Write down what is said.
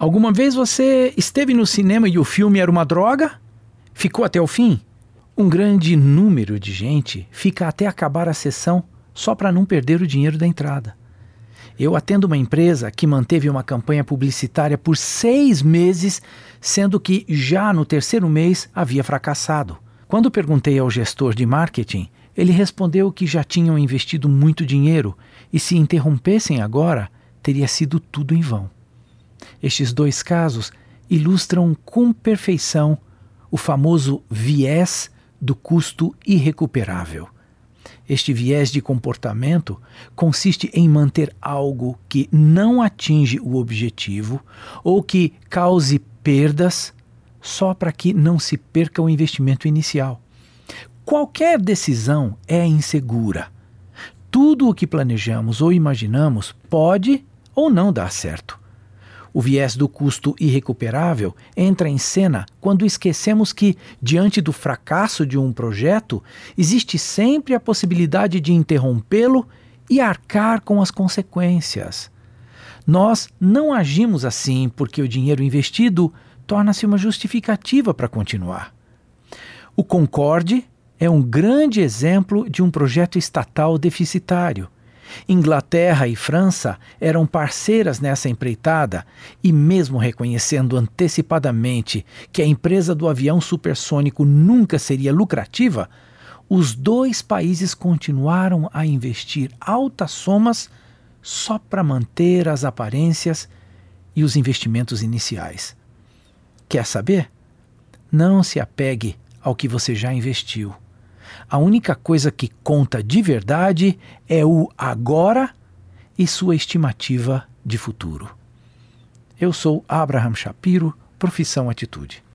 Alguma vez você esteve no cinema e o filme era uma droga? Ficou até o fim? Um grande número de gente fica até acabar a sessão só para não perder o dinheiro da entrada. Eu atendo uma empresa que manteve uma campanha publicitária por seis meses, sendo que já no terceiro mês havia fracassado. Quando perguntei ao gestor de marketing, ele respondeu que já tinham investido muito dinheiro e se interrompessem agora, teria sido tudo em vão. Estes dois casos ilustram com perfeição o famoso viés do custo irrecuperável. Este viés de comportamento consiste em manter algo que não atinge o objetivo ou que cause perdas só para que não se perca o investimento inicial. Qualquer decisão é insegura. Tudo o que planejamos ou imaginamos pode ou não dar certo. O viés do custo irrecuperável entra em cena quando esquecemos que, diante do fracasso de um projeto, existe sempre a possibilidade de interrompê-lo e arcar com as consequências. Nós não agimos assim porque o dinheiro investido torna-se uma justificativa para continuar. O Concorde é um grande exemplo de um projeto estatal deficitário Inglaterra e França eram parceiras nessa empreitada e, mesmo reconhecendo antecipadamente que a empresa do avião supersônico nunca seria lucrativa, os dois países continuaram a investir altas somas só para manter as aparências e os investimentos iniciais. Quer saber? Não se apegue ao que você já investiu. A única coisa que conta de verdade é o agora e sua estimativa de futuro. Eu sou Abraham Shapiro, profissão Atitude.